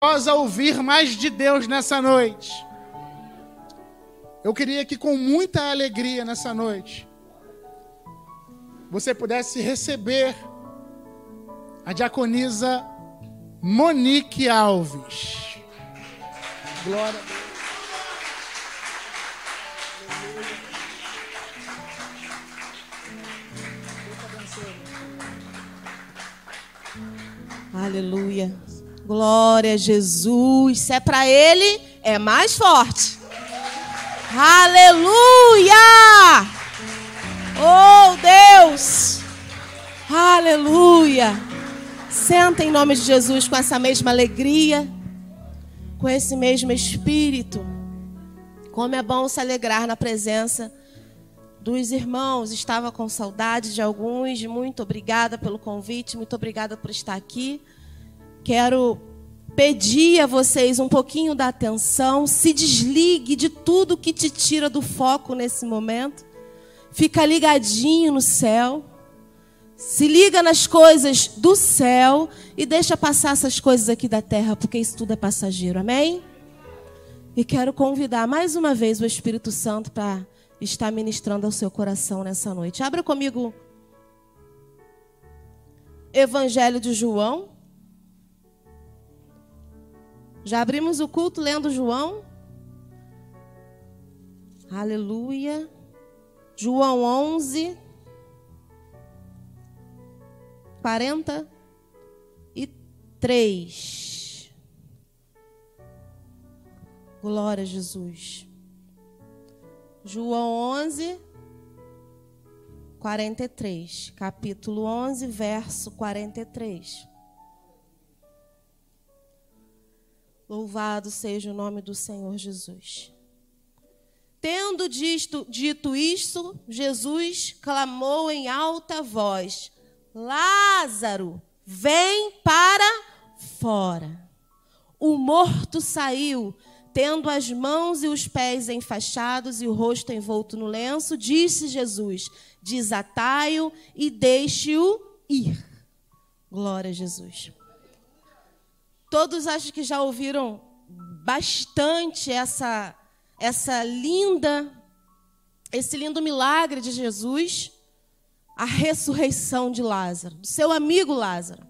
a ouvir mais de Deus nessa noite. Eu queria que com muita alegria nessa noite você pudesse receber a diaconisa Monique Alves. Glória. Aleluia. Glória a Jesus. Se é para Ele, é mais forte. Aleluia! Oh Deus! Aleluia! Senta em nome de Jesus com essa mesma alegria, com esse mesmo espírito. Como é bom se alegrar na presença dos irmãos. Estava com saudade de alguns. Muito obrigada pelo convite, muito obrigada por estar aqui. Quero pedir a vocês um pouquinho da atenção. Se desligue de tudo que te tira do foco nesse momento. Fica ligadinho no céu. Se liga nas coisas do céu e deixa passar essas coisas aqui da terra, porque isso tudo é passageiro. Amém? E quero convidar mais uma vez o Espírito Santo para estar ministrando ao seu coração nessa noite. Abra comigo Evangelho de João. Já abrimos o culto lendo João. Aleluia. João 11, 43. Glória a Jesus. João 11, 43. Capítulo 11, verso 43. Louvado seja o nome do Senhor Jesus. Tendo dito, dito isto, Jesus clamou em alta voz: Lázaro, vem para fora. O morto saiu, tendo as mãos e os pés enfaixados e o rosto envolto no lenço, disse Jesus: Desatai-o e deixe-o ir. Glória a Jesus. Todos acho que já ouviram bastante essa essa linda esse lindo milagre de Jesus, a ressurreição de Lázaro, do seu amigo Lázaro.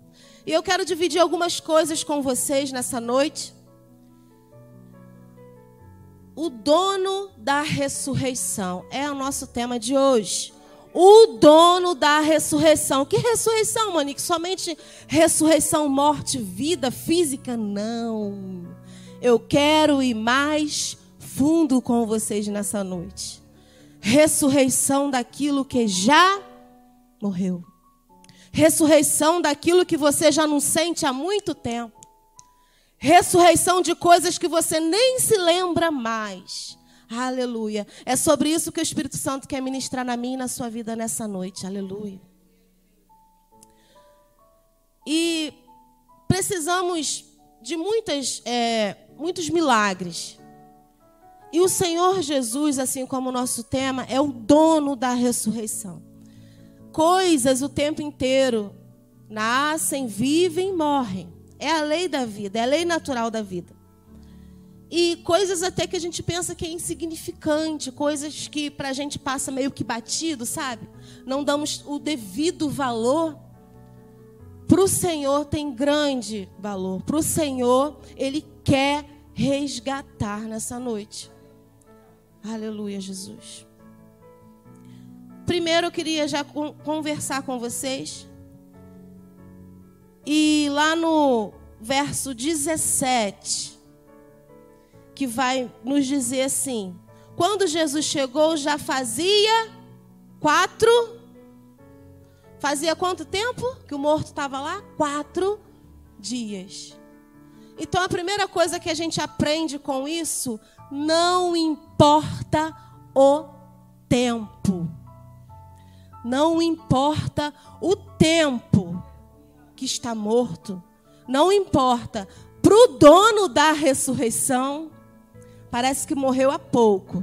E eu quero dividir algumas coisas com vocês nessa noite. O dono da ressurreição é o nosso tema de hoje. O dono da ressurreição. Que ressurreição, Monique? Somente ressurreição, morte, vida física? Não. Eu quero ir mais fundo com vocês nessa noite. Ressurreição daquilo que já morreu. Ressurreição daquilo que você já não sente há muito tempo. Ressurreição de coisas que você nem se lembra mais. Aleluia. É sobre isso que o Espírito Santo quer ministrar na minha e na sua vida nessa noite. Aleluia. E precisamos de muitas, é, muitos milagres. E o Senhor Jesus, assim como o nosso tema, é o dono da ressurreição. Coisas o tempo inteiro nascem, vivem, morrem. É a lei da vida, é a lei natural da vida. E coisas até que a gente pensa que é insignificante, coisas que para a gente passa meio que batido, sabe? Não damos o devido valor. Para o Senhor tem grande valor. Para o Senhor, Ele quer resgatar nessa noite. Aleluia, Jesus. Primeiro eu queria já conversar com vocês e lá no verso 17, que vai nos dizer assim: quando Jesus chegou, já fazia quatro. Fazia quanto tempo que o morto estava lá? Quatro dias. Então a primeira coisa que a gente aprende com isso, não importa o tempo. Não importa o tempo que está morto, não importa. Para o dono da ressurreição, parece que morreu há pouco.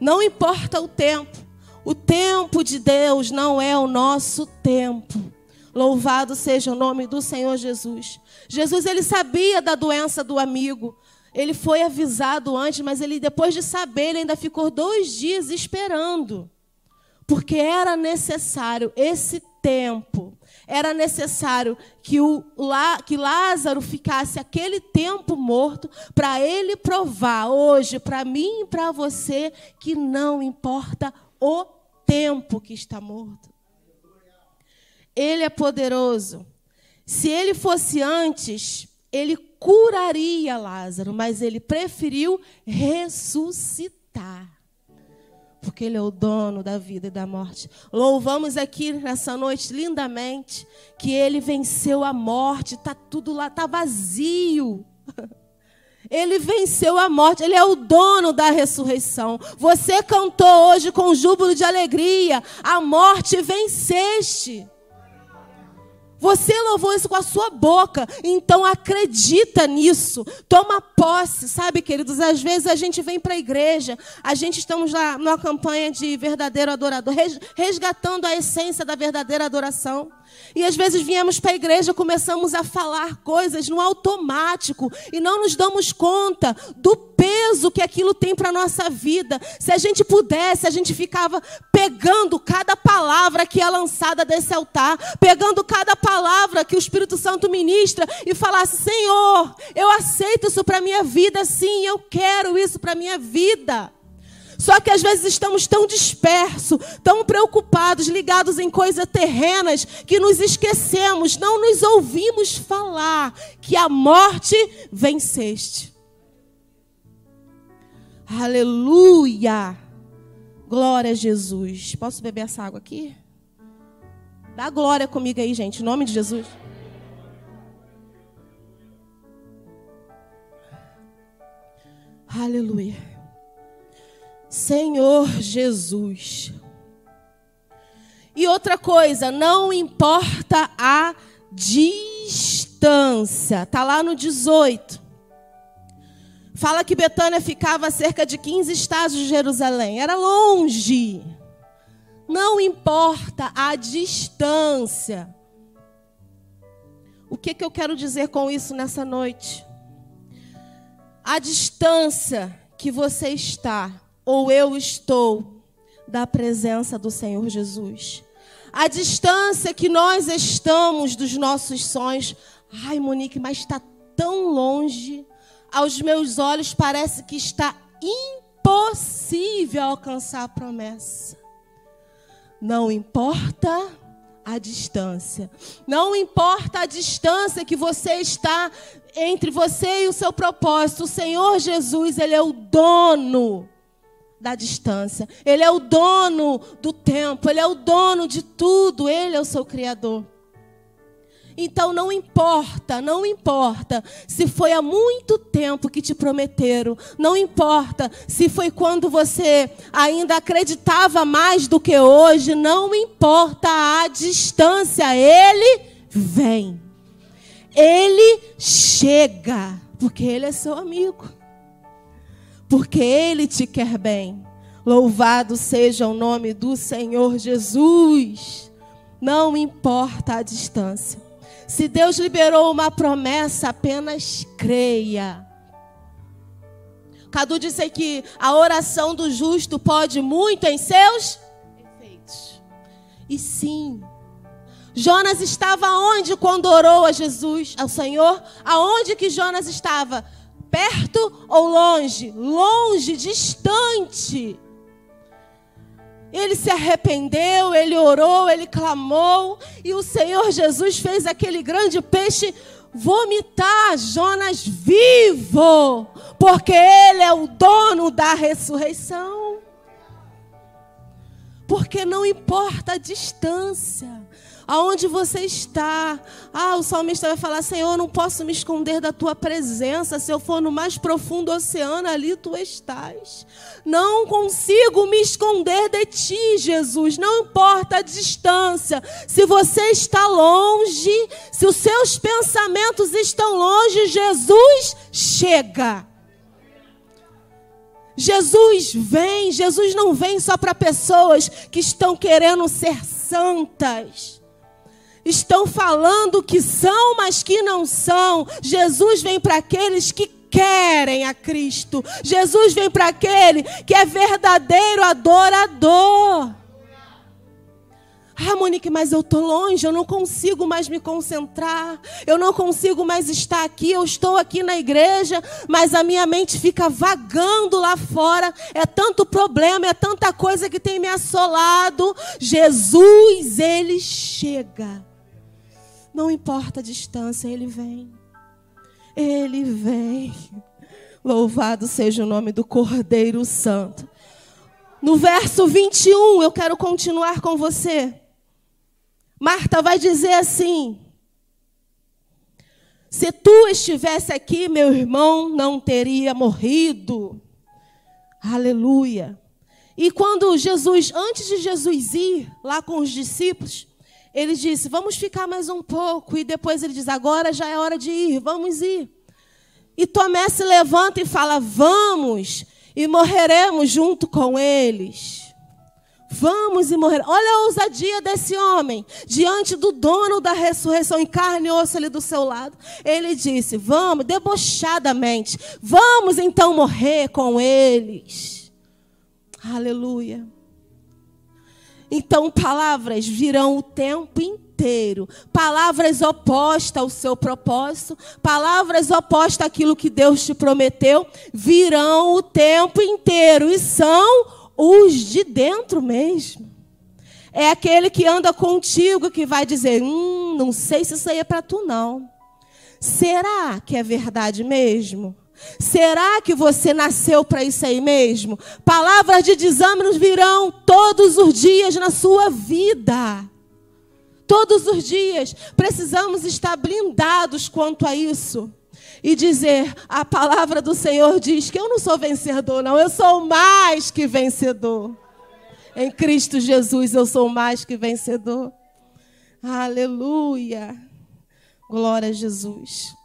Não importa o tempo. O tempo de Deus não é o nosso tempo. Louvado seja o nome do Senhor Jesus. Jesus ele sabia da doença do amigo. Ele foi avisado antes, mas ele depois de saber, ele ainda ficou dois dias esperando, porque era necessário esse tempo. Era necessário que, o, que Lázaro ficasse aquele tempo morto para ele provar hoje, para mim e para você, que não importa o tempo que está morto. Ele é poderoso. Se ele fosse antes, ele curaria Lázaro, mas ele preferiu ressuscitar. Porque ele é o dono da vida e da morte. Louvamos aqui nessa noite lindamente que ele venceu a morte, está tudo lá, está vazio. Ele venceu a morte, ele é o dono da ressurreição. Você cantou hoje com júbilo de alegria, a morte venceste. Você louvou isso com a sua boca, então acredita nisso. Toma posse, sabe, queridos? Às vezes a gente vem para a igreja, a gente estamos lá numa campanha de verdadeiro adorador, resgatando a essência da verdadeira adoração. E às vezes viemos para a igreja, começamos a falar coisas no automático e não nos damos conta do peso que aquilo tem para a nossa vida. Se a gente pudesse, a gente ficava pegando cada palavra que é lançada desse altar, pegando cada palavra que o Espírito Santo ministra e falasse: Senhor, eu aceito isso para minha vida, sim, eu quero isso para minha vida. Só que às vezes estamos tão dispersos, tão preocupados, ligados em coisas terrenas, que nos esquecemos, não nos ouvimos falar que a morte venceste. Aleluia! Glória a Jesus. Posso beber essa água aqui? Dá glória comigo aí, gente, em nome de Jesus. Aleluia. Senhor Jesus. E outra coisa, não importa a distância. Tá lá no 18. Fala que Betânia ficava a cerca de 15 estádios de Jerusalém. Era longe. Não importa a distância. O que, que eu quero dizer com isso nessa noite? A distância que você está ou eu estou da presença do Senhor Jesus. A distância que nós estamos dos nossos sonhos. Ai, Monique, mas está tão longe. Aos meus olhos parece que está impossível alcançar a promessa. Não importa a distância. Não importa a distância que você está entre você e o seu propósito. O Senhor Jesus, ele é o dono da distância. Ele é o dono do tempo, ele é o dono de tudo, ele é o seu criador. Então não importa, não importa se foi há muito tempo que te prometeram, não importa se foi quando você ainda acreditava mais do que hoje, não importa a distância, ele vem. Ele chega, porque ele é seu amigo porque Ele te quer bem. Louvado seja o nome do Senhor Jesus. Não importa a distância. Se Deus liberou uma promessa, apenas creia. Cadu disse que a oração do justo pode muito em seus efeitos. E sim, Jonas estava onde quando orou a Jesus, ao Senhor? Aonde que Jonas estava? Perto ou longe? Longe, distante. Ele se arrependeu, ele orou, ele clamou, e o Senhor Jesus fez aquele grande peixe vomitar Jonas vivo, porque ele é o dono da ressurreição. Porque não importa a distância, aonde você está. Ah, o salmista vai falar: Senhor, não posso me esconder da tua presença. Se eu for no mais profundo oceano, ali tu estás. Não consigo me esconder de ti, Jesus. Não importa a distância. Se você está longe, se os seus pensamentos estão longe, Jesus chega. Jesus vem, Jesus não vem só para pessoas que estão querendo ser santas. Estão falando que são, mas que não são. Jesus vem para aqueles que querem a Cristo. Jesus vem para aquele que é verdadeiro adorador. Ah, Monique, mas eu estou longe, eu não consigo mais me concentrar, eu não consigo mais estar aqui, eu estou aqui na igreja, mas a minha mente fica vagando lá fora. É tanto problema, é tanta coisa que tem me assolado. Jesus, ele chega. Não importa a distância, ele vem. Ele vem. Louvado seja o nome do Cordeiro Santo. No verso 21, eu quero continuar com você. Marta vai dizer assim: Se tu estivesse aqui, meu irmão não teria morrido. Aleluia. E quando Jesus, antes de Jesus ir lá com os discípulos, ele disse: Vamos ficar mais um pouco. E depois ele diz: Agora já é hora de ir, vamos ir. E Tomé se levanta e fala: Vamos, e morreremos junto com eles. Vamos e morrer. Olha a ousadia desse homem. Diante do dono da ressurreição em carne e osso ali do seu lado. Ele disse: Vamos, debochadamente. Vamos então morrer com eles. Aleluia. Então, palavras virão o tempo inteiro. Palavras opostas ao seu propósito. Palavras opostas àquilo que Deus te prometeu. Virão o tempo inteiro. E são os de dentro mesmo. É aquele que anda contigo que vai dizer: Hum, não sei se isso aí é para tu, não. Será que é verdade mesmo? Será que você nasceu para isso aí mesmo? Palavras de desânimo virão todos os dias na sua vida. Todos os dias. Precisamos estar blindados quanto a isso e dizer: a palavra do Senhor diz que eu não sou vencedor, não, eu sou mais que vencedor. Em Cristo Jesus eu sou mais que vencedor. Aleluia. Glória a Jesus.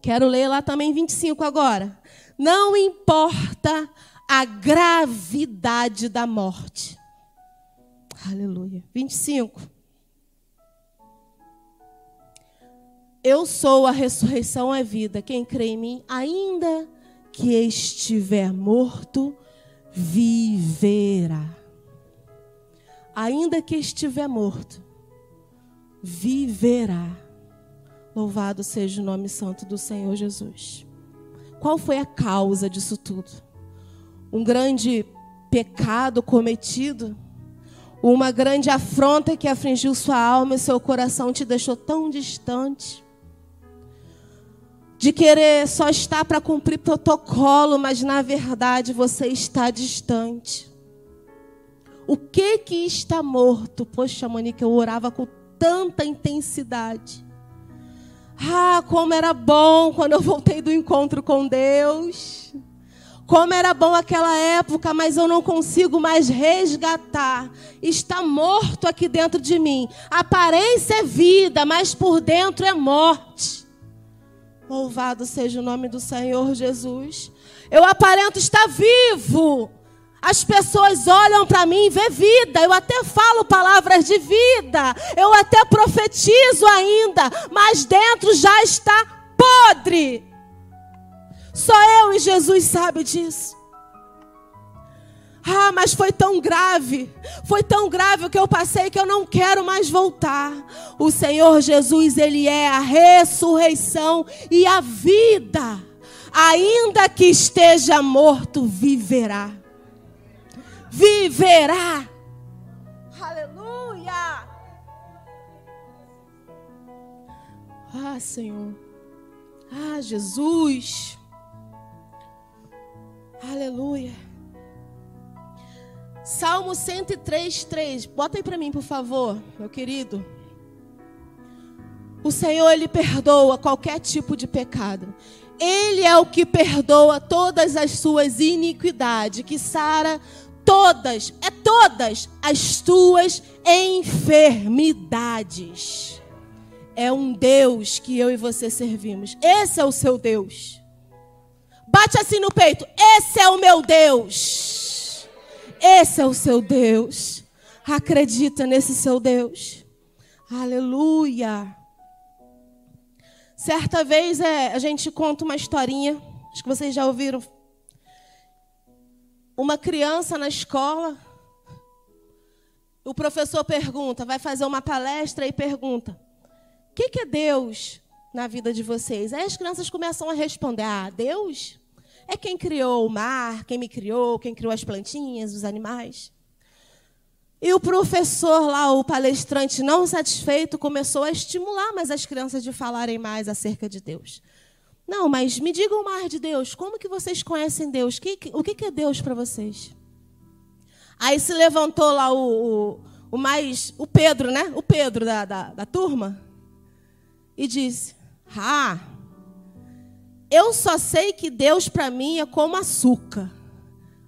Quero ler lá também 25 agora. Não importa a gravidade da morte. Aleluia. 25. Eu sou a ressurreição e a vida. Quem crê em mim, ainda que estiver morto, viverá. Ainda que estiver morto, viverá. Louvado seja o nome santo do Senhor Jesus. Qual foi a causa disso tudo? Um grande pecado cometido? Uma grande afronta que afligiu sua alma e seu coração te deixou tão distante? de querer só estar para cumprir protocolo, mas na verdade você está distante. O que que está morto? Poxa, Monique, eu orava com tanta intensidade. Ah, como era bom quando eu voltei do encontro com Deus. Como era bom aquela época, mas eu não consigo mais resgatar. Está morto aqui dentro de mim. A aparência é vida, mas por dentro é morte. Louvado seja o nome do Senhor Jesus. Eu aparento estar vivo. As pessoas olham para mim e vê vida. Eu até falo palavras de vida. Eu até profetizo ainda. Mas dentro já está podre. Só eu e Jesus sabe disso. Ah, mas foi tão grave, foi tão grave o que eu passei que eu não quero mais voltar. O Senhor Jesus, Ele é a ressurreição e a vida. Ainda que esteja morto, viverá. Viverá. Aleluia. Ah, Senhor. Ah, Jesus. Aleluia. Salmo 103, 3. Bota aí para mim, por favor, meu querido. O Senhor, Ele perdoa qualquer tipo de pecado. Ele é o que perdoa todas as suas iniquidades, que sara todas, é todas as tuas enfermidades. É um Deus que eu e você servimos. Esse é o seu Deus. Bate assim no peito. Esse é o meu Deus. Esse é o seu Deus. Acredita nesse seu Deus. Aleluia. Certa vez é, a gente conta uma historinha, acho que vocês já ouviram. Uma criança na escola, o professor pergunta, vai fazer uma palestra e pergunta: o que, que é Deus na vida de vocês? Aí as crianças começam a responder: Ah, Deus é quem criou o mar, quem me criou, quem criou as plantinhas, os animais. E o professor lá, o palestrante, não satisfeito, começou a estimular mais as crianças de falarem mais acerca de Deus. Não, mas me digam mais de Deus. Como que vocês conhecem Deus? O que é Deus para vocês? Aí se levantou lá o, o, o, mais. O Pedro, né? O Pedro da, da, da turma. E disse: Ah, eu só sei que Deus para mim é como açúcar.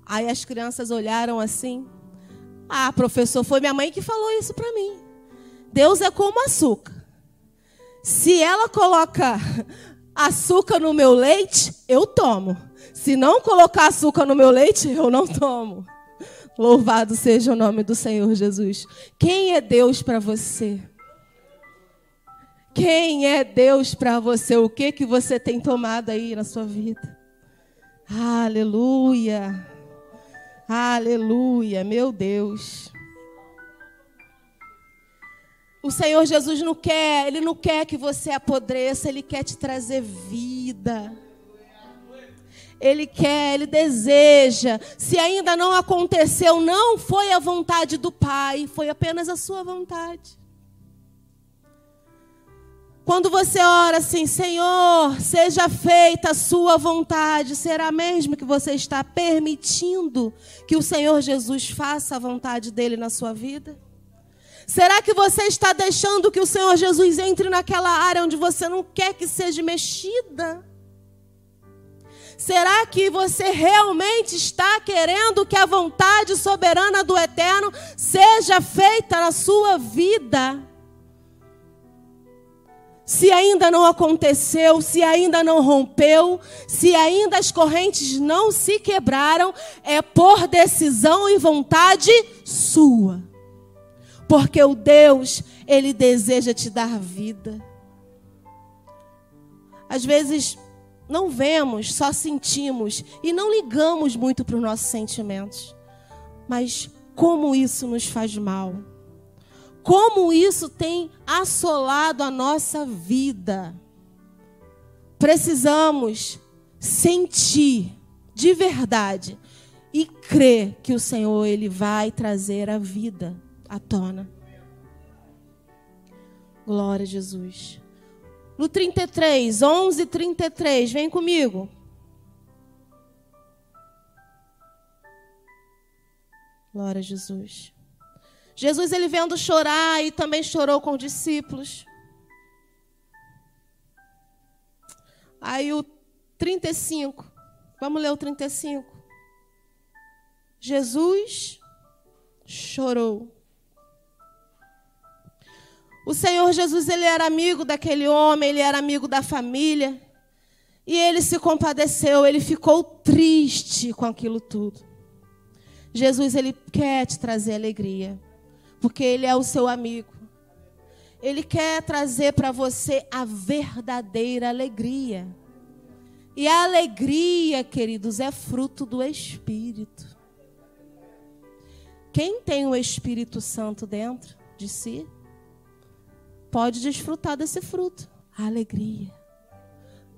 Aí as crianças olharam assim. Ah, professor, foi minha mãe que falou isso para mim. Deus é como açúcar. Se ela coloca açúcar no meu leite, eu tomo. Se não colocar açúcar no meu leite, eu não tomo. Louvado seja o nome do Senhor Jesus. Quem é Deus para você? Quem é Deus para você? O que que você tem tomado aí na sua vida? Aleluia. Aleluia, meu Deus. O Senhor Jesus não quer, ele não quer que você apodreça, ele quer te trazer vida. Ele quer, ele deseja. Se ainda não aconteceu, não foi a vontade do Pai, foi apenas a sua vontade. Quando você ora assim, Senhor, seja feita a sua vontade, será mesmo que você está permitindo que o Senhor Jesus faça a vontade dele na sua vida? Será que você está deixando que o Senhor Jesus entre naquela área onde você não quer que seja mexida? Será que você realmente está querendo que a vontade soberana do Eterno seja feita na sua vida? se ainda não aconteceu, se ainda não rompeu, se ainda as correntes não se quebraram, é por decisão e vontade sua. Porque o Deus, ele deseja te dar vida. Às vezes não vemos, só sentimos e não ligamos muito para os nossos sentimentos. Mas como isso nos faz mal? como isso tem assolado a nossa vida. Precisamos sentir de verdade e crer que o Senhor ele vai trazer a vida à tona. Glória a Jesus. No 33, 11 33, vem comigo. Glória a Jesus. Jesus ele vendo chorar e também chorou com os discípulos. Aí o 35. Vamos ler o 35. Jesus chorou. O Senhor Jesus ele era amigo daquele homem, ele era amigo da família. E ele se compadeceu, ele ficou triste com aquilo tudo. Jesus ele quer te trazer alegria porque Ele é o seu amigo. Ele quer trazer para você a verdadeira alegria. E a alegria, queridos, é fruto do Espírito. Quem tem o Espírito Santo dentro de si, pode desfrutar desse fruto. A alegria.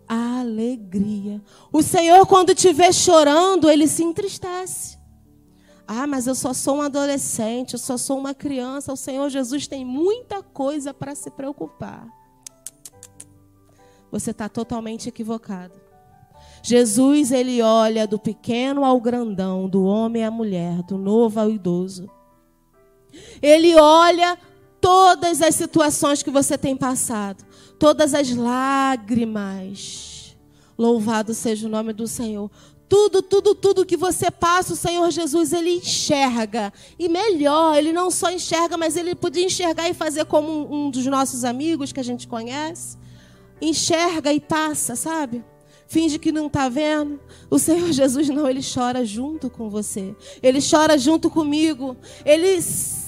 A alegria. O Senhor, quando te vê chorando, ele se entristece. Ah, mas eu só sou um adolescente, eu só sou uma criança. O Senhor Jesus tem muita coisa para se preocupar. Você está totalmente equivocado. Jesus, ele olha do pequeno ao grandão, do homem à mulher, do novo ao idoso. Ele olha todas as situações que você tem passado, todas as lágrimas. Louvado seja o nome do Senhor. Tudo, tudo, tudo que você passa, o Senhor Jesus, ele enxerga. E melhor, ele não só enxerga, mas ele podia enxergar e fazer como um, dos nossos amigos que a gente conhece. Enxerga e passa, sabe? finge que não está vendo. O Senhor Jesus não, ele chora junto com você. Ele chora junto comigo. Ele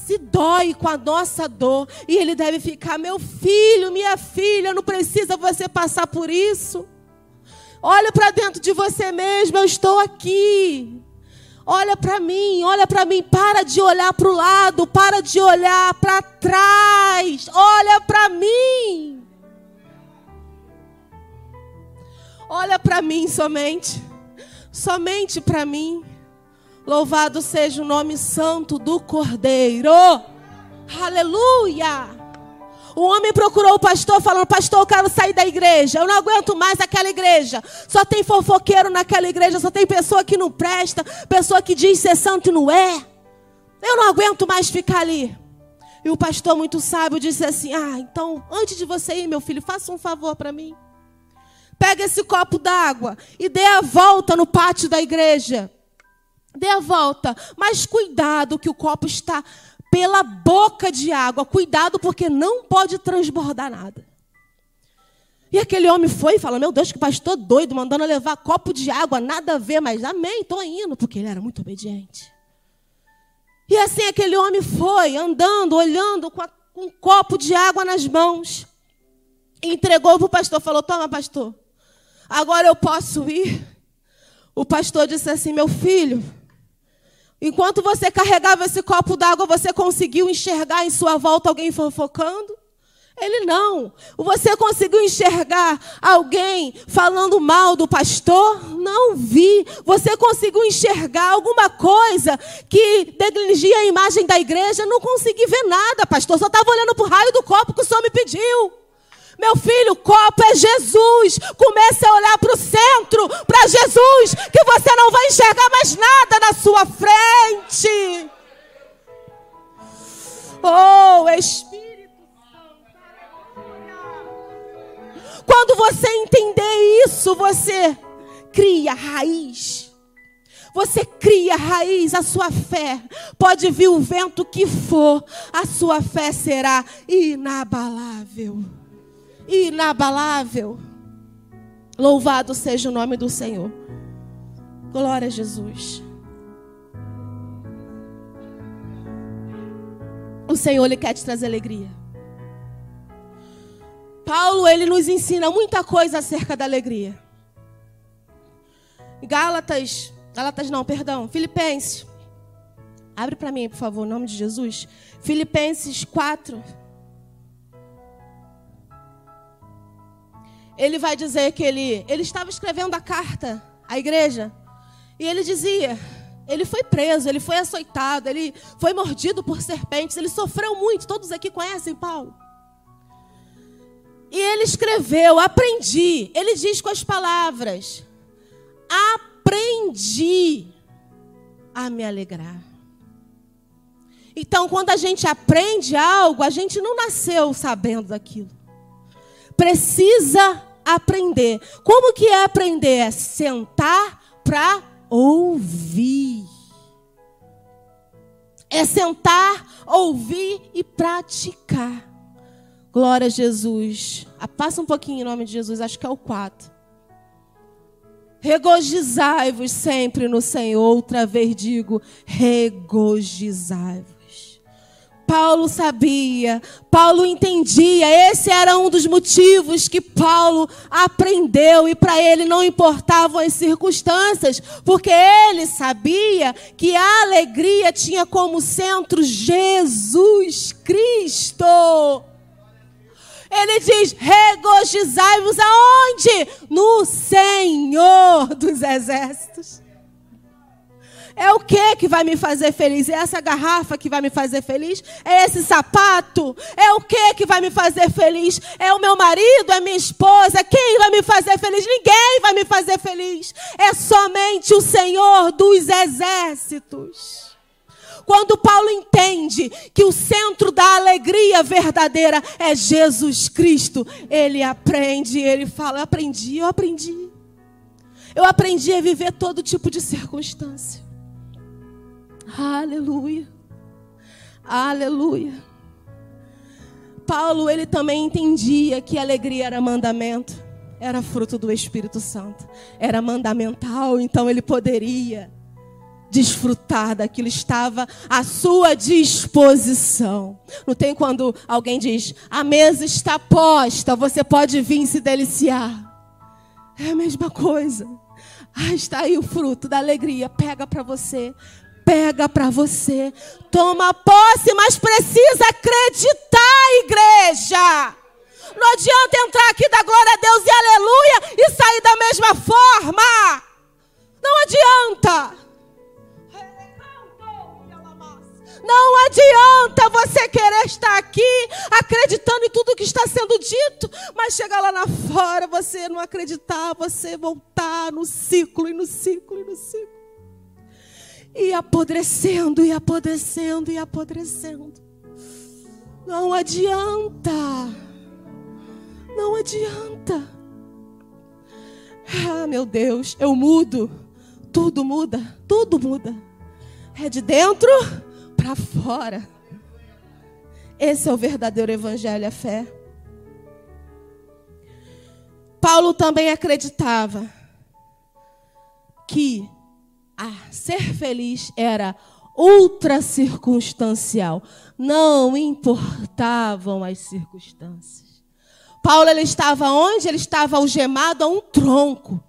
se dói com a nossa dor e ele deve ficar, meu filho, minha filha, não precisa você passar por isso. Olha para dentro de você mesmo, eu estou aqui. Olha para mim, olha para mim, para de olhar para o lado, para de olhar para trás. Olha para mim. Olha para mim somente. Somente para mim. Louvado seja o nome santo do Cordeiro. Aleluia! O homem procurou o pastor, falando: Pastor, eu quero sair da igreja. Eu não aguento mais aquela igreja. Só tem fofoqueiro naquela igreja. Só tem pessoa que não presta. Pessoa que diz ser santo e não é. Eu não aguento mais ficar ali. E o pastor, muito sábio, disse assim: Ah, então, antes de você ir, meu filho, faça um favor para mim. Pega esse copo d'água e dê a volta no pátio da igreja. Dê a volta, mas cuidado que o copo está pela boca de água. Cuidado porque não pode transbordar nada. E aquele homem foi e falou: Meu Deus, que pastor doido, mandando levar copo de água, nada a ver, mas amém, estou indo, porque ele era muito obediente. E assim aquele homem foi, andando, olhando, com, a, com um copo de água nas mãos. entregou para o pastor, falou: Toma, pastor, agora eu posso ir. O pastor disse assim: Meu filho, Enquanto você carregava esse copo d'água, você conseguiu enxergar em sua volta alguém fofocando? Ele não. Você conseguiu enxergar alguém falando mal do pastor? Não vi. Você conseguiu enxergar alguma coisa que negligia a imagem da igreja? Não consegui ver nada, pastor. Só estava olhando para o raio do copo que o senhor me pediu. Meu filho, o copo é Jesus. Comece a olhar para o centro, para Jesus, que você não vai enxergar mais nada na sua frente. Oh, Espírito Santo. Quando você entender isso, você cria raiz. Você cria raiz, a sua fé. Pode vir o vento que for, a sua fé será inabalável inabalável. Louvado seja o nome do Senhor. Glória a Jesus. O Senhor ele quer te trazer alegria. Paulo ele nos ensina muita coisa acerca da alegria. Gálatas, Gálatas não, perdão, Filipenses. Abre para mim, por favor, em nome de Jesus. Filipenses 4 ele vai dizer que ele, ele estava escrevendo a carta à igreja. E ele dizia: ele foi preso, ele foi açoitado, ele foi mordido por serpentes, ele sofreu muito. Todos aqui conhecem Paulo. E ele escreveu: aprendi. Ele diz com as palavras: aprendi a me alegrar. Então, quando a gente aprende algo, a gente não nasceu sabendo daquilo precisa aprender. Como que é aprender? É sentar para ouvir. É sentar, ouvir e praticar. Glória a Jesus. Ah, passa um pouquinho em nome de Jesus, acho que é o 4. Regozijai-vos sempre no Senhor. Outra vez digo, regozijai-vos. Paulo sabia, Paulo entendia, esse era um dos motivos que Paulo aprendeu e para ele não importavam as circunstâncias, porque ele sabia que a alegria tinha como centro Jesus Cristo. Ele diz: regozijai-vos aonde? No Senhor dos Exércitos. É o que que vai me fazer feliz? É essa garrafa que vai me fazer feliz? É esse sapato? É o que que vai me fazer feliz? É o meu marido? É minha esposa? Quem vai me fazer feliz? Ninguém vai me fazer feliz. É somente o Senhor dos exércitos. Quando Paulo entende que o centro da alegria verdadeira é Jesus Cristo, ele aprende, ele fala: Eu aprendi, eu aprendi. Eu aprendi a viver todo tipo de circunstância. Aleluia. Aleluia. Paulo, ele também entendia que alegria era mandamento. era fruto do Espírito Santo. Era mandamental, então ele poderia desfrutar daquilo, estava à sua disposição. Não tem quando alguém diz: a mesa está posta, você pode vir se deliciar. É a mesma coisa. Ah, está aí o fruto da alegria. Pega para você. Pega para você. Toma posse, mas precisa acreditar, igreja. Não adianta entrar aqui da glória a Deus e aleluia e sair da mesma forma. Não adianta. Não adianta você querer estar aqui acreditando em tudo que está sendo dito, mas chegar lá na fora, você não acreditar, você voltar no ciclo e no ciclo e no ciclo. E apodrecendo, e apodrecendo, e apodrecendo. Não adianta. Não adianta. Ah, meu Deus, eu mudo. Tudo muda, tudo muda. É de dentro para fora. Esse é o verdadeiro evangelho, a fé. Paulo também acreditava que a ser feliz era ultra circunstancial. Não importavam as circunstâncias. Paulo ele estava onde? Ele estava algemado a um tronco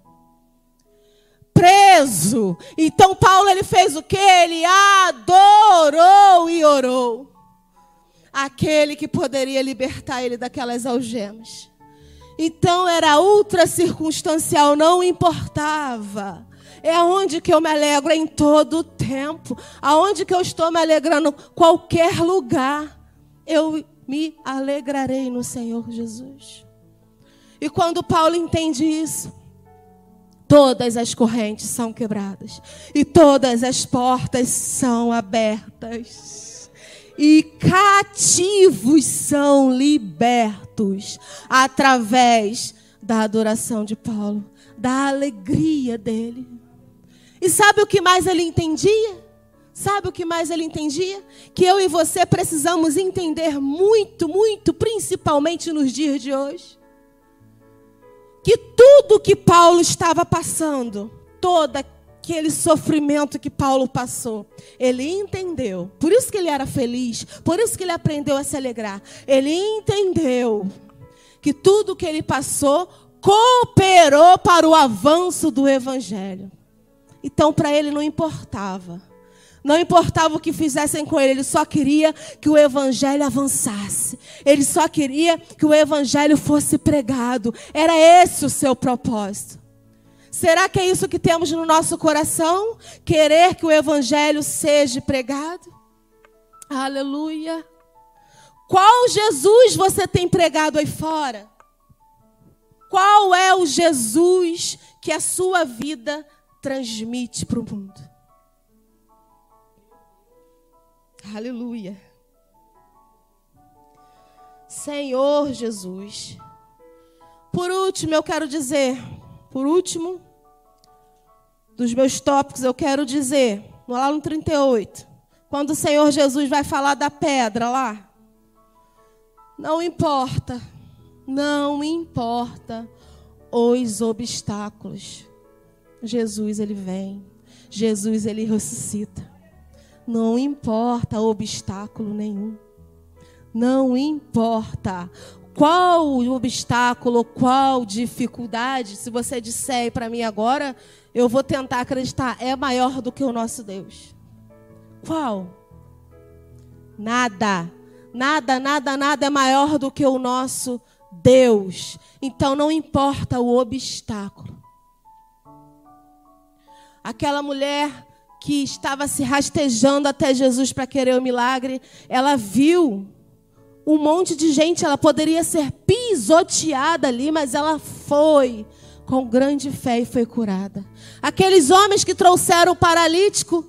preso. Então Paulo ele fez o que? Ele adorou e orou. Aquele que poderia libertar ele daquelas algemas. Então era ultra circunstancial, não importava. É aonde que eu me alegro em todo o tempo. Aonde que eu estou me alegrando, qualquer lugar, eu me alegrarei no Senhor Jesus. E quando Paulo entende isso, todas as correntes são quebradas e todas as portas são abertas. E cativos são libertos através da adoração de Paulo, da alegria dele. E sabe o que mais ele entendia? Sabe o que mais ele entendia? Que eu e você precisamos entender muito, muito, principalmente nos dias de hoje que tudo que Paulo estava passando, todo aquele sofrimento que Paulo passou, ele entendeu. Por isso que ele era feliz, por isso que ele aprendeu a se alegrar. Ele entendeu que tudo que ele passou cooperou para o avanço do evangelho. Então, para ele não importava não importava o que fizessem com ele, ele só queria que o evangelho avançasse. Ele só queria que o evangelho fosse pregado. Era esse o seu propósito. Será que é isso que temos no nosso coração? Querer que o evangelho seja pregado? Aleluia. Qual Jesus você tem pregado aí fora? Qual é o Jesus que a sua vida transmite para o mundo? Aleluia. Senhor Jesus. Por último, eu quero dizer, por último, dos meus tópicos, eu quero dizer, lá no 38, quando o Senhor Jesus vai falar da pedra lá, não importa, não importa os obstáculos. Jesus ele vem, Jesus ele ressuscita. Não importa obstáculo nenhum. Não importa qual obstáculo, qual dificuldade, se você disser para mim agora, eu vou tentar acreditar, é maior do que o nosso Deus. Qual? Nada. Nada, nada, nada é maior do que o nosso Deus. Então não importa o obstáculo. Aquela mulher que estava se rastejando até Jesus para querer o milagre, ela viu um monte de gente, ela poderia ser pisoteada ali, mas ela foi com grande fé e foi curada. Aqueles homens que trouxeram o paralítico,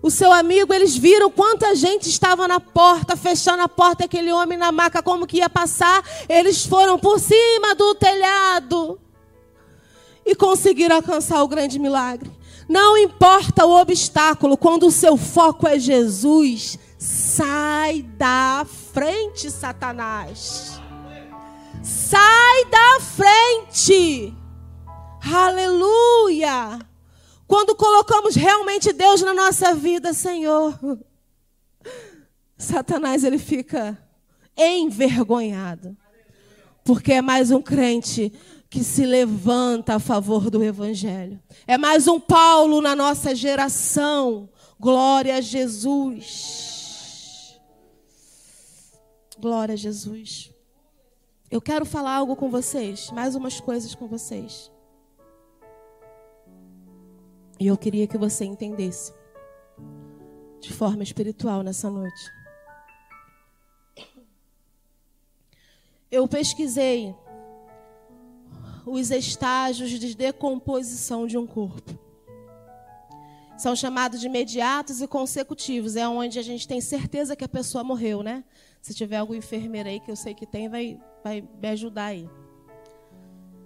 o seu amigo, eles viram quanta gente estava na porta, fechando a porta, aquele homem na maca, como que ia passar. Eles foram por cima do telhado e conseguiram alcançar o grande milagre. Não importa o obstáculo, quando o seu foco é Jesus, sai da frente, Satanás. Sai da frente. Aleluia. Quando colocamos realmente Deus na nossa vida, Senhor, Satanás ele fica envergonhado. Porque é mais um crente que se levanta a favor do evangelho. É mais um Paulo na nossa geração. Glória a Jesus. Glória a Jesus. Eu quero falar algo com vocês, mais umas coisas com vocês. E eu queria que você entendesse de forma espiritual nessa noite. Eu pesquisei os estágios de decomposição de um corpo. São chamados de imediatos e consecutivos. É onde a gente tem certeza que a pessoa morreu, né? Se tiver algum enfermeiro aí, que eu sei que tem, vai, vai me ajudar aí.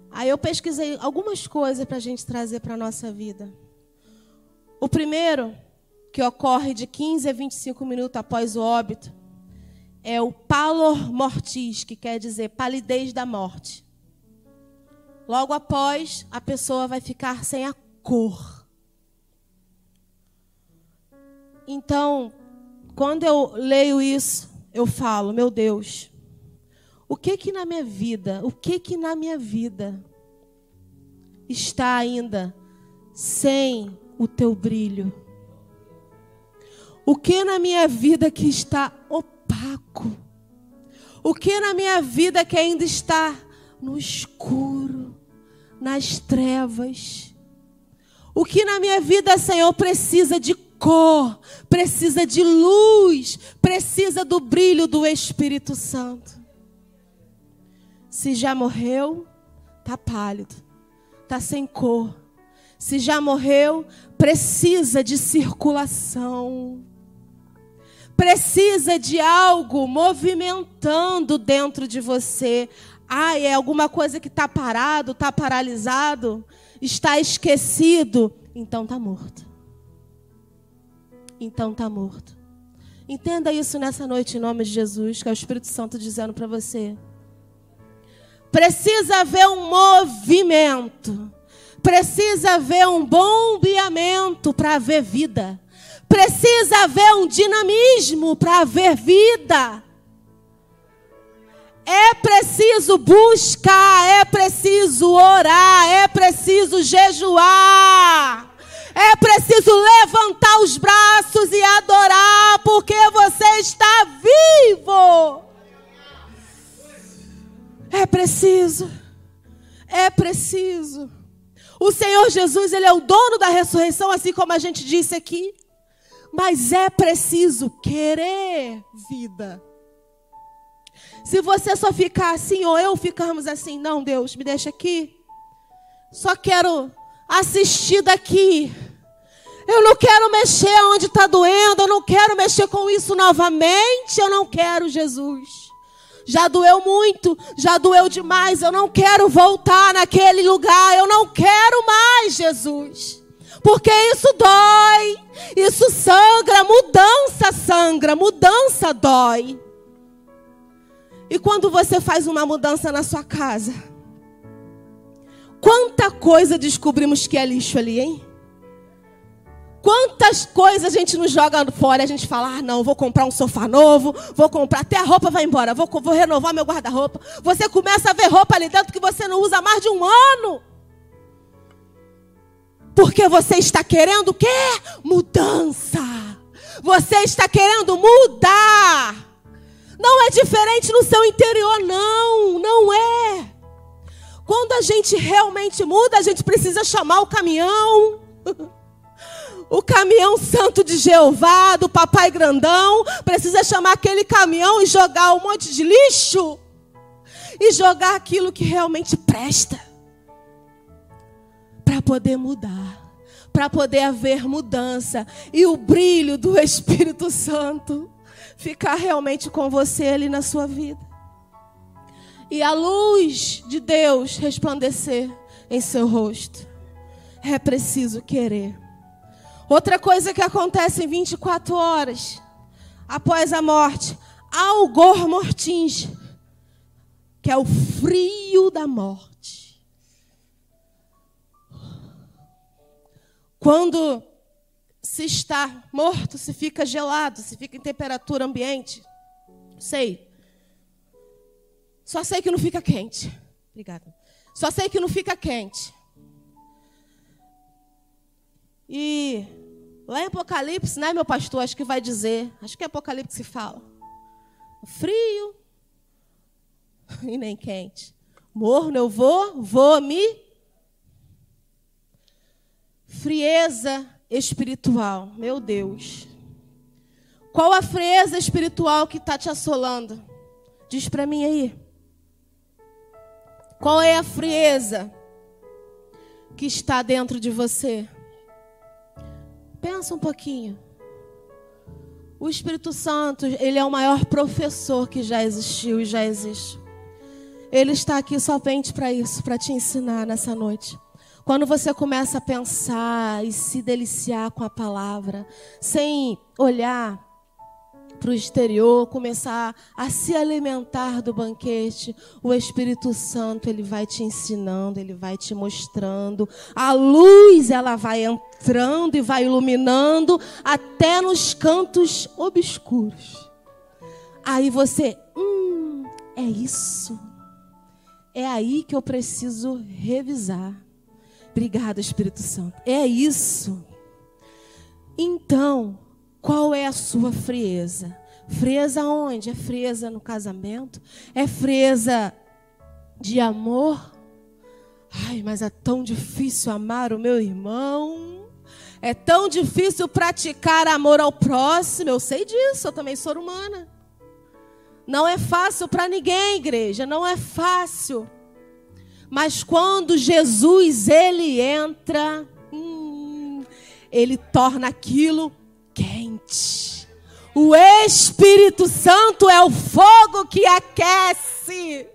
Aí eu pesquisei algumas coisas para a gente trazer para a nossa vida. O primeiro, que ocorre de 15 a 25 minutos após o óbito, é o pallor mortis, que quer dizer palidez da morte. Logo após, a pessoa vai ficar sem a cor. Então, quando eu leio isso, eu falo, meu Deus, o que que na minha vida, o que que na minha vida está ainda sem o teu brilho? O que na minha vida que está opaco? O que na minha vida que ainda está no escuro, nas trevas? O que na minha vida, Senhor, precisa de cor, precisa de luz, precisa do brilho do Espírito Santo? Se já morreu, tá pálido, tá sem cor se já morreu, precisa de circulação. Precisa de algo movimentando dentro de você. Ah, é alguma coisa que está parado, está paralisado, está esquecido. Então está morto. Então está morto. Entenda isso nessa noite em nome de Jesus, que é o Espírito Santo dizendo para você. Precisa haver um movimento Precisa haver um bombeamento para haver vida. Precisa haver um dinamismo para haver vida. É preciso buscar, é preciso orar, é preciso jejuar. É preciso levantar os braços e adorar, porque você está vivo. É preciso. É preciso. O Senhor Jesus, ele é o dono da ressurreição, assim como a gente disse aqui. Mas é preciso querer vida. Se você só ficar assim, ou eu ficarmos assim, não, Deus, me deixa aqui. Só quero assistir daqui. Eu não quero mexer onde está doendo, eu não quero mexer com isso novamente, eu não quero, Jesus. Já doeu muito, já doeu demais. Eu não quero voltar naquele lugar. Eu não quero mais, Jesus. Porque isso dói, isso sangra, mudança sangra, mudança dói. E quando você faz uma mudança na sua casa, quanta coisa descobrimos que é lixo ali, hein? Quantas coisas a gente não joga fora, a gente fala, ah, não, vou comprar um sofá novo, vou comprar, até a roupa vai embora, vou, vou renovar meu guarda-roupa. Você começa a ver roupa ali dentro que você não usa há mais de um ano. Porque você está querendo o quê? Mudança. Você está querendo mudar. Não é diferente no seu interior, não, não é. Quando a gente realmente muda, a gente precisa chamar o caminhão. O caminhão santo de Jeová, do papai grandão, precisa chamar aquele caminhão e jogar um monte de lixo e jogar aquilo que realmente presta para poder mudar, para poder haver mudança e o brilho do Espírito Santo ficar realmente com você ali na sua vida. E a luz de Deus resplandecer em seu rosto. É preciso querer. Outra coisa que acontece em 24 horas após a morte, algor mortins, que é o frio da morte. Quando se está morto, se fica gelado, se fica em temperatura ambiente. Sei. Só sei que não fica quente. Obrigada. Só sei que não fica quente. E lá em Apocalipse, né, meu pastor, acho que vai dizer, acho que é Apocalipse que fala. Frio e nem quente. Morno eu vou, vou me. Frieza espiritual, meu Deus. Qual a frieza espiritual que está te assolando? Diz para mim aí. Qual é a frieza que está dentro de você? Pensa um pouquinho. O Espírito Santo, ele é o maior professor que já existiu e já existe. Ele está aqui somente para isso, para te ensinar nessa noite. Quando você começa a pensar e se deliciar com a palavra, sem olhar para o exterior, começar a se alimentar do banquete, o Espírito Santo ele vai te ensinando, ele vai te mostrando. A luz ela vai entrando e vai iluminando até nos cantos obscuros. Aí você, hum, é isso. É aí que eu preciso revisar. Obrigada, Espírito Santo. É isso. Então, qual é a sua frieza? Frieza onde? É frieza no casamento? É frieza de amor? Ai, mas é tão difícil amar o meu irmão. É tão difícil praticar amor ao próximo. Eu sei disso, eu também sou humana. Não é fácil para ninguém, igreja, não é fácil. Mas quando Jesus ele entra, hum, ele torna aquilo quente. O Espírito Santo é o fogo que aquece.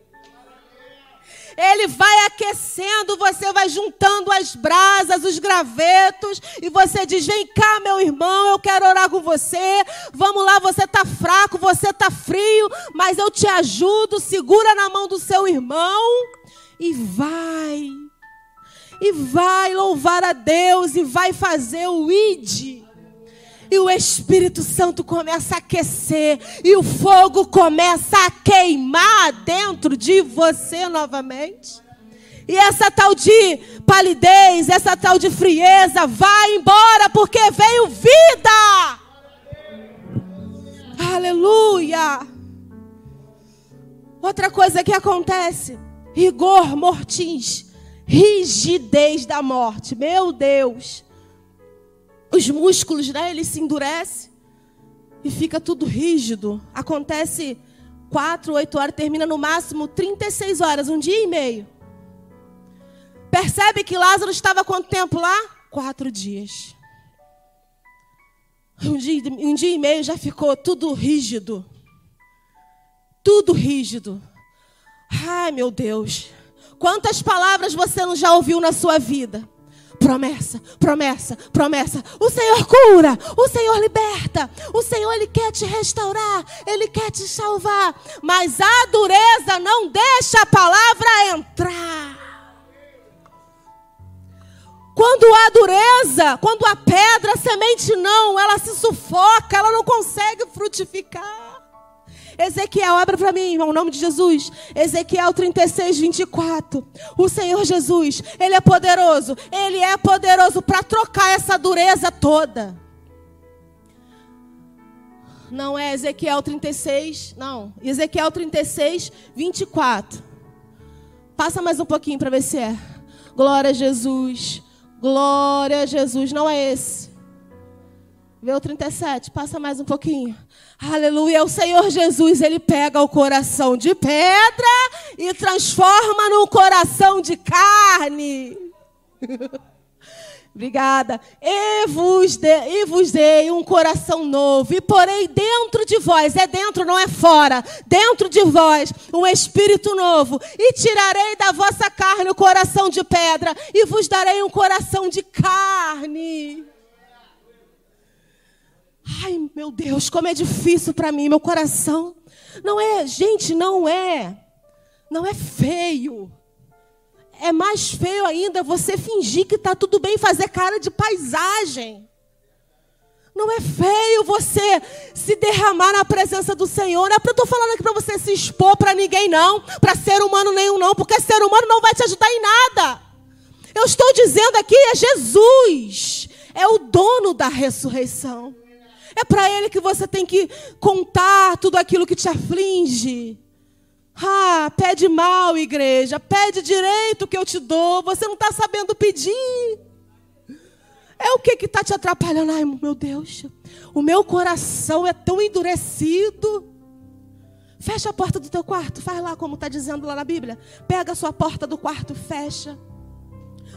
Ele vai aquecendo, você vai juntando as brasas, os gravetos, e você diz: Vem cá, meu irmão, eu quero orar com você. Vamos lá, você está fraco, você está frio, mas eu te ajudo. Segura na mão do seu irmão e vai. E vai louvar a Deus e vai fazer o id. E o Espírito Santo começa a aquecer. E o fogo começa a queimar dentro de você novamente. E essa tal de palidez, essa tal de frieza, vai embora porque veio vida. Aleluia. Outra coisa que acontece: rigor mortis, rigidez da morte. Meu Deus os músculos, né, ele se endurece e fica tudo rígido. Acontece quatro, oito horas, termina no máximo 36 horas, um dia e meio. Percebe que Lázaro estava quanto tempo lá? Quatro dias. Um dia, um dia e meio já ficou tudo rígido. Tudo rígido. Ai, meu Deus. Quantas palavras você não já ouviu na sua vida? Promessa, promessa, promessa. O Senhor cura, o Senhor liberta, o Senhor ele quer te restaurar, ele quer te salvar, mas a dureza não deixa a palavra entrar. Quando há dureza, quando há pedra, a semente não, ela se sufoca, ela não consegue frutificar. Ezequiel, abra para mim, irmão, em nome de Jesus. Ezequiel 36, 24. O Senhor Jesus, Ele é poderoso. Ele é poderoso para trocar essa dureza toda. Não é Ezequiel 36, não. Ezequiel 36, 24. Passa mais um pouquinho para ver se é. Glória a Jesus. Glória a Jesus. Não é esse. Vê o 37, passa mais um pouquinho. Aleluia. O Senhor Jesus, ele pega o coração de pedra e transforma num coração de carne. Obrigada. E vos, de, e vos dei um coração novo, e porei dentro de vós, é dentro, não é fora, dentro de vós, um espírito novo, e tirarei da vossa carne o coração de pedra, e vos darei um coração de carne. Ai, meu Deus, como é difícil para mim, meu coração. Não é, gente, não é. Não é feio. É mais feio ainda você fingir que está tudo bem, fazer cara de paisagem. Não é feio você se derramar na presença do Senhor. Não é eu estou falando aqui para você se expor para ninguém, não. Para ser humano nenhum, não. Porque ser humano não vai te ajudar em nada. Eu estou dizendo aqui é Jesus. É o dono da ressurreição. É para Ele que você tem que contar tudo aquilo que te aflige. Ah, pede mal, igreja. Pede direito que eu te dou. Você não está sabendo pedir. É o que está te atrapalhando? Ai, meu Deus, o meu coração é tão endurecido. Fecha a porta do teu quarto, faz lá como está dizendo lá na Bíblia. Pega a sua porta do quarto, fecha.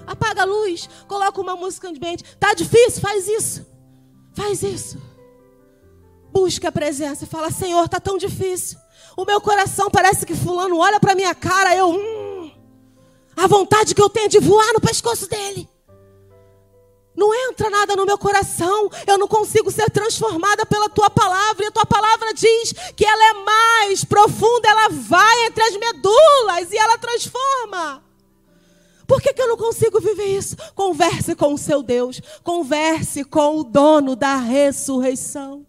Apaga a luz, coloca uma música ambiente. Tá difícil? Faz isso. Faz isso. Busca a presença e fala: Senhor, tá tão difícil. O meu coração parece que fulano olha para minha cara, eu hum, a vontade que eu tenho de voar no pescoço dele. Não entra nada no meu coração. Eu não consigo ser transformada pela tua palavra. E a tua palavra diz que ela é mais profunda, ela vai entre as medulas e ela transforma. Por que, que eu não consigo viver isso? Converse com o seu Deus. Converse com o dono da ressurreição.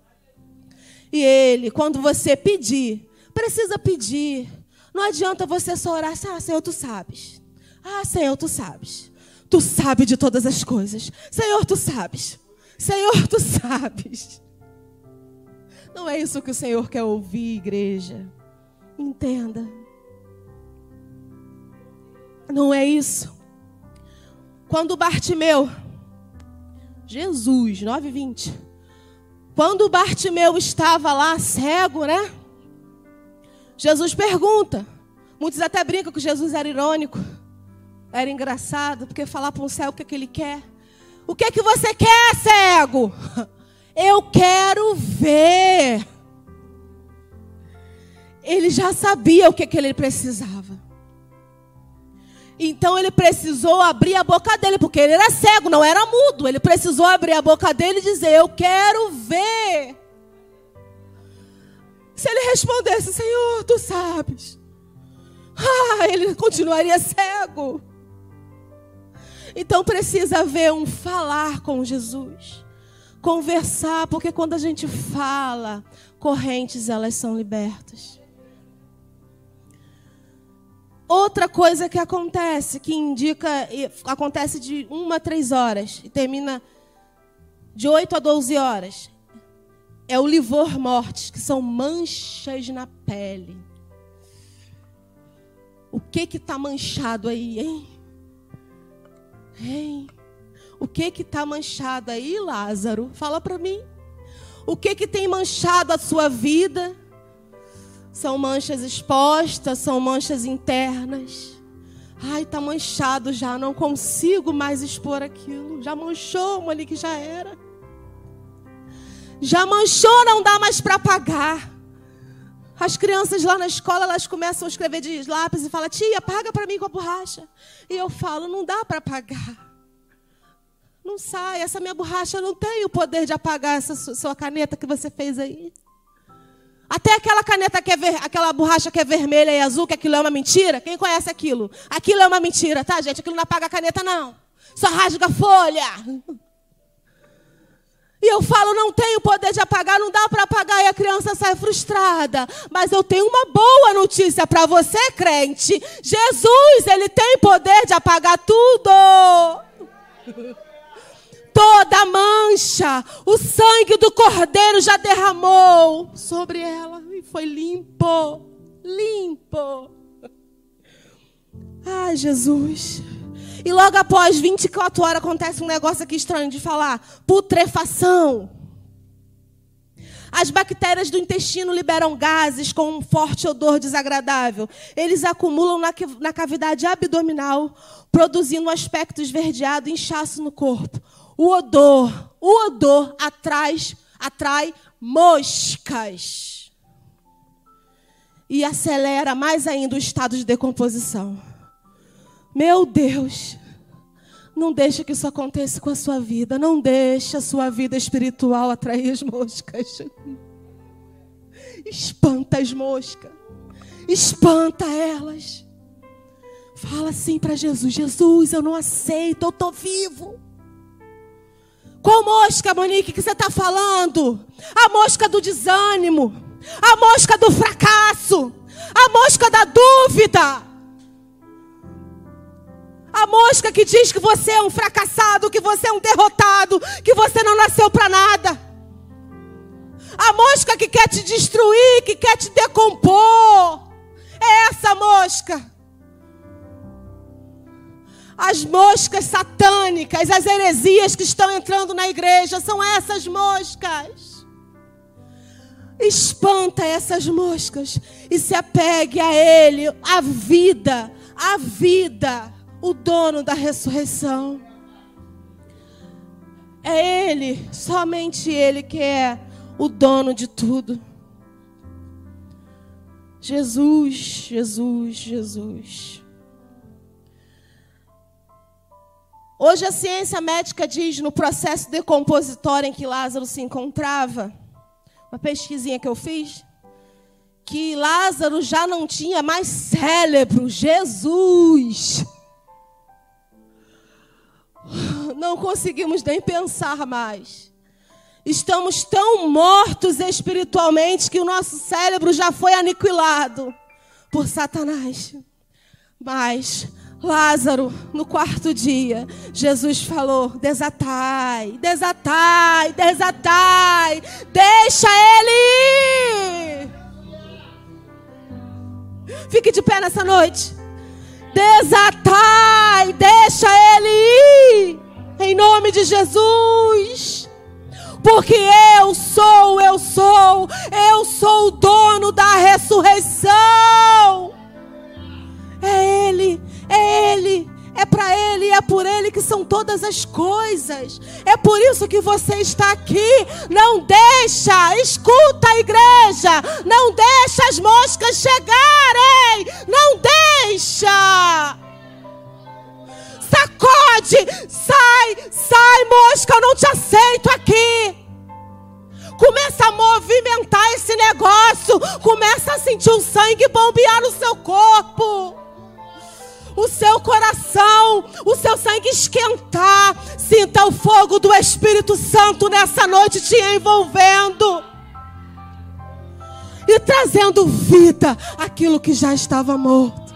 E ele, quando você pedir, precisa pedir. Não adianta você só orar ah, Senhor, tu sabes. Ah, Senhor, tu sabes. Tu sabes de todas as coisas. Senhor, tu sabes. Senhor, tu sabes. Não é isso que o Senhor quer ouvir, igreja. Entenda. Não é isso. Quando Bartimeu, Jesus, 9:20. Quando Bartimeu estava lá cego, né? Jesus pergunta. Muitos até brincam que Jesus era irônico. Era engraçado, porque falar para um cego o que, é que ele quer. O que é que você quer, cego? Eu quero ver. Ele já sabia o que, é que ele precisava. Então ele precisou abrir a boca dele, porque ele era cego, não era mudo. Ele precisou abrir a boca dele e dizer: Eu quero ver. Se ele respondesse: Senhor, tu sabes. Ah, ele continuaria cego. Então precisa haver um falar com Jesus. Conversar, porque quando a gente fala, correntes elas são libertas. Outra coisa que acontece, que indica, acontece de uma a três horas e termina de 8 a 12 horas, é o livor mortis, que são manchas na pele. O que que está manchado aí, hein? Hein? O que que está manchado aí, Lázaro? Fala para mim. O que que tem manchado a sua vida? São manchas expostas, são manchas internas. Ai, está manchado já, não consigo mais expor aquilo. Já manchou uma ali que já era. Já manchou, não dá mais para pagar. As crianças lá na escola, elas começam a escrever de lápis e falam: "Tia, paga para mim com a borracha". E eu falo: "Não dá para pagar". Não sai, essa minha borracha não tem o poder de apagar essa sua caneta que você fez aí. Até aquela caneta que é ver, aquela borracha que é vermelha e azul, que aquilo é uma mentira. Quem conhece aquilo? Aquilo é uma mentira, tá, gente? Aquilo não apaga a caneta, não. Só rasga a folha. E eu falo, não tenho poder de apagar, não dá para apagar, e a criança sai frustrada. Mas eu tenho uma boa notícia para você, crente. Jesus, ele tem poder de apagar tudo. Toda mancha, o sangue do cordeiro já derramou sobre ela e foi limpo, limpo. Ai, Jesus. E logo após 24 horas acontece um negócio aqui estranho de falar: putrefação. As bactérias do intestino liberam gases com um forte odor desagradável. Eles acumulam na, na cavidade abdominal, produzindo um aspecto esverdeado e inchaço no corpo. O odor, o odor atrai, atrai moscas. E acelera mais ainda o estado de decomposição. Meu Deus, não deixe que isso aconteça com a sua vida. Não deixe a sua vida espiritual atrair as moscas. Espanta as moscas. espanta elas. Fala assim para Jesus: Jesus, eu não aceito, eu estou vivo. Qual mosca, Monique, que você está falando? A mosca do desânimo, a mosca do fracasso, a mosca da dúvida. A mosca que diz que você é um fracassado, que você é um derrotado, que você não nasceu para nada. A mosca que quer te destruir, que quer te decompor. É essa mosca. As moscas satânicas, as heresias que estão entrando na igreja, são essas moscas. Espanta essas moscas e se apegue a Ele, a vida, a vida, o dono da ressurreição. É Ele, somente Ele que é o dono de tudo. Jesus, Jesus, Jesus. Hoje a ciência médica diz no processo decompositório em que Lázaro se encontrava, uma pesquisinha que eu fiz, que Lázaro já não tinha mais cérebro. Jesus! Não conseguimos nem pensar mais. Estamos tão mortos espiritualmente que o nosso cérebro já foi aniquilado por Satanás. Mas Lázaro, no quarto dia, Jesus falou: desatai, desatai, desatai, deixa ele ir. Fique de pé nessa noite. Desatai, deixa ele ir. Em nome de Jesus. Porque eu sou, eu sou, eu sou o dono da ressurreição. É Ele é Ele, é para Ele, é por Ele que são todas as coisas. É por isso que você está aqui. Não deixa, escuta a igreja. Não deixa as moscas chegarem. Não deixa. Sacode, sai, sai, mosca, eu não te aceito aqui. Começa a movimentar esse negócio. Começa a sentir o sangue bombear no seu corpo o seu coração, o seu sangue esquentar. Sinta o fogo do Espírito Santo nessa noite te envolvendo e trazendo vida aquilo que já estava morto.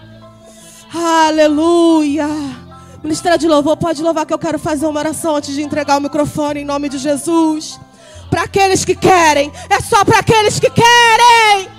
Aleluia. Ministério de louvor, pode louvar que eu quero fazer uma oração antes de entregar o microfone em nome de Jesus. Para aqueles que querem, é só para aqueles que querem.